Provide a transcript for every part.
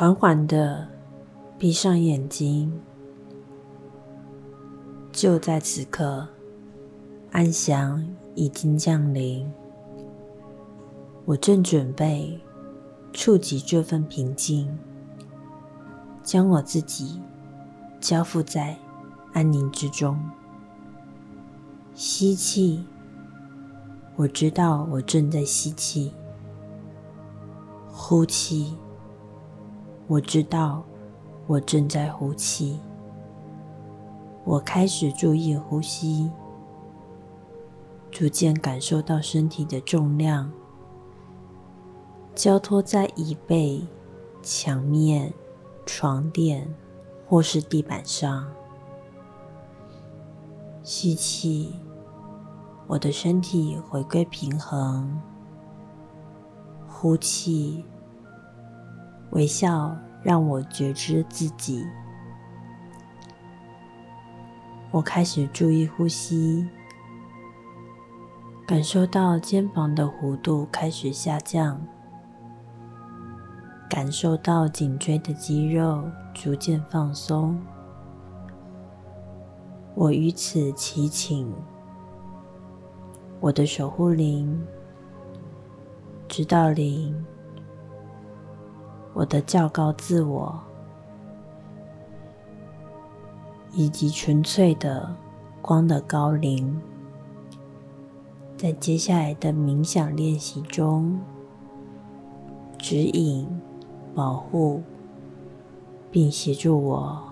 缓缓的闭上眼睛。就在此刻，安详已经降临。我正准备触及这份平静，将我自己交付在安宁之中。吸气，我知道我正在吸气；呼气，我知道我正在呼气。我开始注意呼吸，逐渐感受到身体的重量交托在椅背、墙面、床垫或是地板上。吸气，我的身体回归平衡；呼气，微笑让我觉知自己。我开始注意呼吸，感受到肩膀的弧度开始下降，感受到颈椎的肌肉逐渐放松。我于此祈请我的守护灵、指导灵、我的较高自我。以及纯粹的光的高灵，在接下来的冥想练习中，指引、保护，并协助我，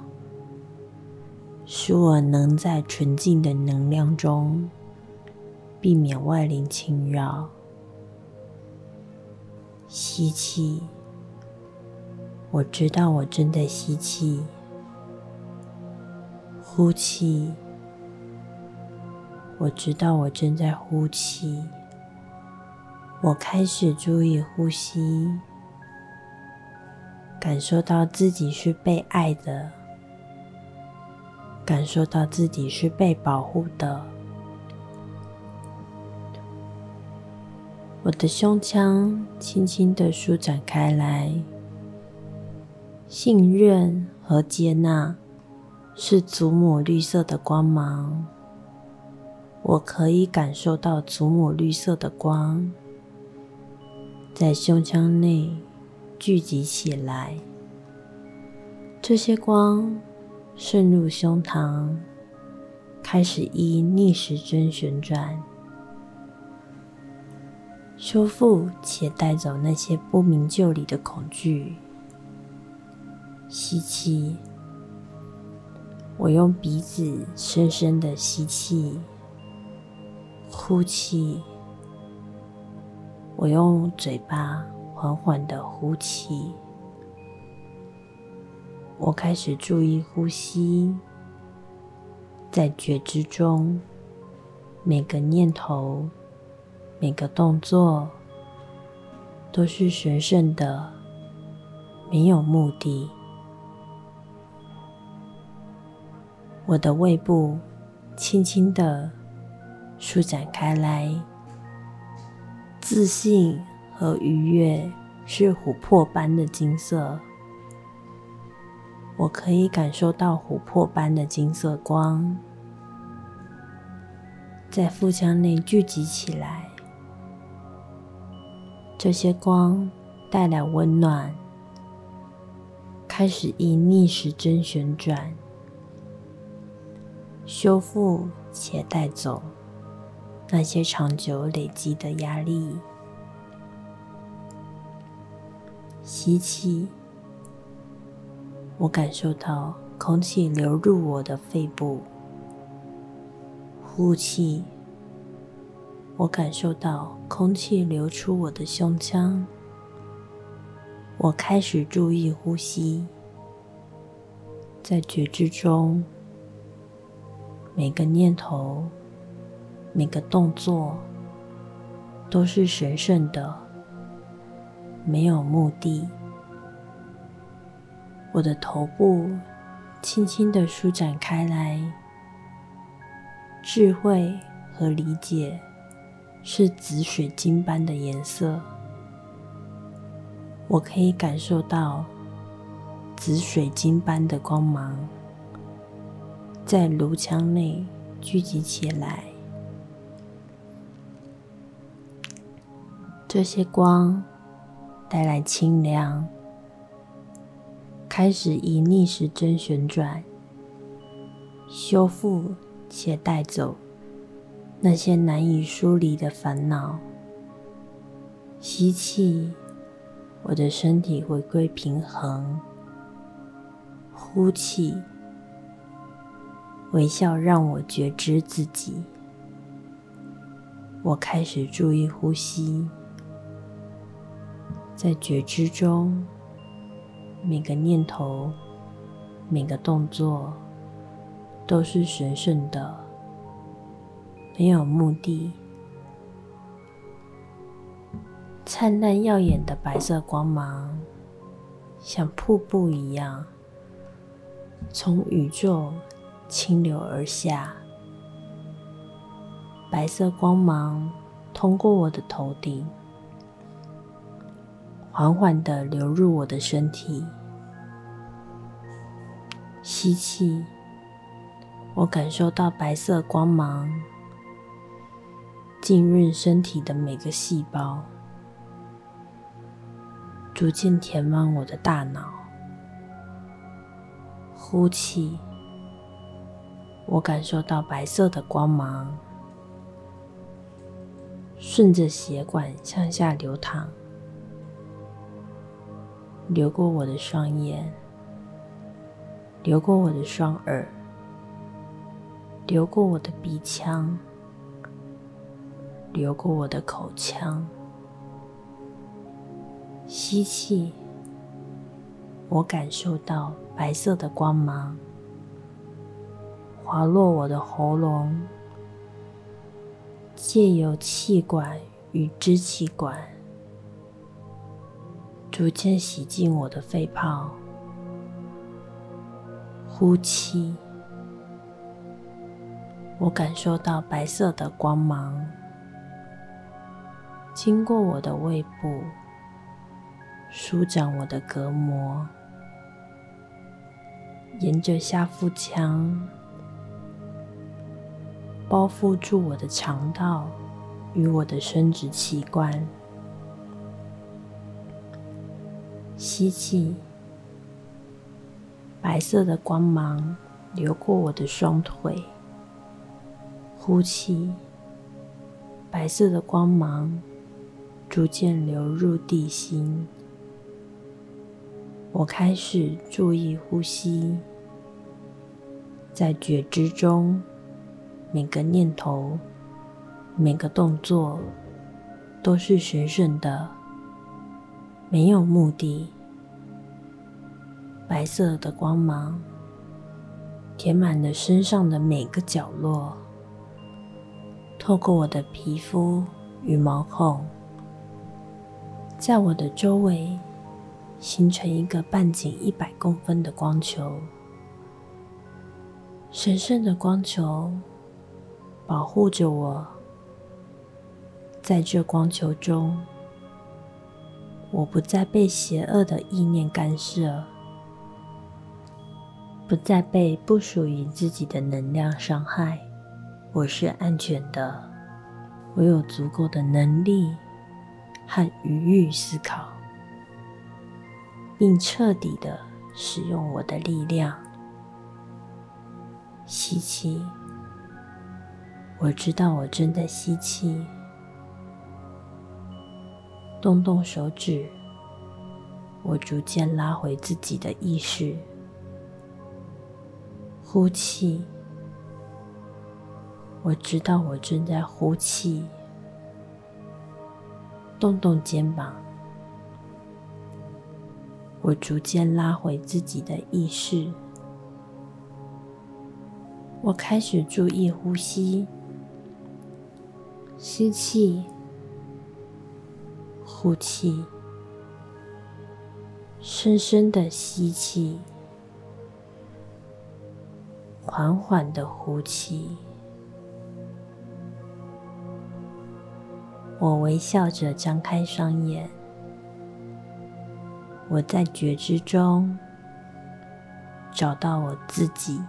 使我能在纯净的能量中，避免外灵侵扰。吸气，我知道我正在吸气。呼气，我知道我正在呼气。我开始注意呼吸，感受到自己是被爱的，感受到自己是被保护的。我的胸腔轻轻的舒展开来，信任和接纳。是祖母绿色的光芒，我可以感受到祖母绿色的光在胸腔内聚集起来。这些光渗入胸膛，开始依逆时针旋转，修复且带走那些不明就里的恐惧。吸气。我用鼻子深深的吸气，呼气。我用嘴巴缓缓的呼气。我开始注意呼吸，在觉知中，每个念头、每个动作都是神圣的，没有目的。我的胃部轻轻的舒展开来，自信和愉悦是琥珀般的金色。我可以感受到琥珀般的金色光在腹腔内聚集起来，这些光带来温暖，开始以逆时针旋转。修复且带走那些长久累积的压力。吸气，我感受到空气流入我的肺部；呼气，我感受到空气流出我的胸腔。我开始注意呼吸，在觉知中。每个念头，每个动作，都是神圣的，没有目的。我的头部轻轻的舒展开来，智慧和理解是紫水晶般的颜色。我可以感受到紫水晶般的光芒在颅腔内聚集起来。这些光带来清凉，开始以逆时针旋转，修复且带走那些难以梳理的烦恼。吸气，我的身体回归平衡；呼气，微笑让我觉知自己。我开始注意呼吸。在觉知中，每个念头、每个动作都是神圣的，没有目的。灿烂耀眼的白色光芒，像瀑布一样从宇宙倾流而下。白色光芒通过我的头顶。缓缓的流入我的身体，吸气，我感受到白色光芒浸润身体的每个细胞，逐渐填满我的大脑。呼气，我感受到白色的光芒顺着血管向下流淌。流过我的双眼，流过我的双耳，流过我的鼻腔，流过我的口腔。吸气，我感受到白色的光芒滑落我的喉咙，借由气管与支气管。逐渐洗净我的肺泡，呼气，我感受到白色的光芒经过我的胃部，舒展我的隔膜，沿着下腹腔包覆住我的肠道与我的生殖器官。吸气，白色的光芒流过我的双腿。呼气，白色的光芒逐渐流入地心。我开始注意呼吸，在觉知中，每个念头、每个动作都是神圣的。没有目的，白色的光芒填满了身上的每个角落，透过我的皮肤与毛孔，在我的周围形成一个半径一百公分的光球。神圣的光球保护着我，在这光球中。我不再被邪恶的意念干涉，不再被不属于自己的能量伤害。我是安全的，我有足够的能力和余裕思考，并彻底的使用我的力量。吸气，我知道我正在吸气。动动手指，我逐渐拉回自己的意识。呼气，我知道我正在呼气。动动肩膀，我逐渐拉回自己的意识。我开始注意呼吸，吸气。呼气，深深的吸气，缓缓的呼气。我微笑着张开双眼，我在觉知中找到我自己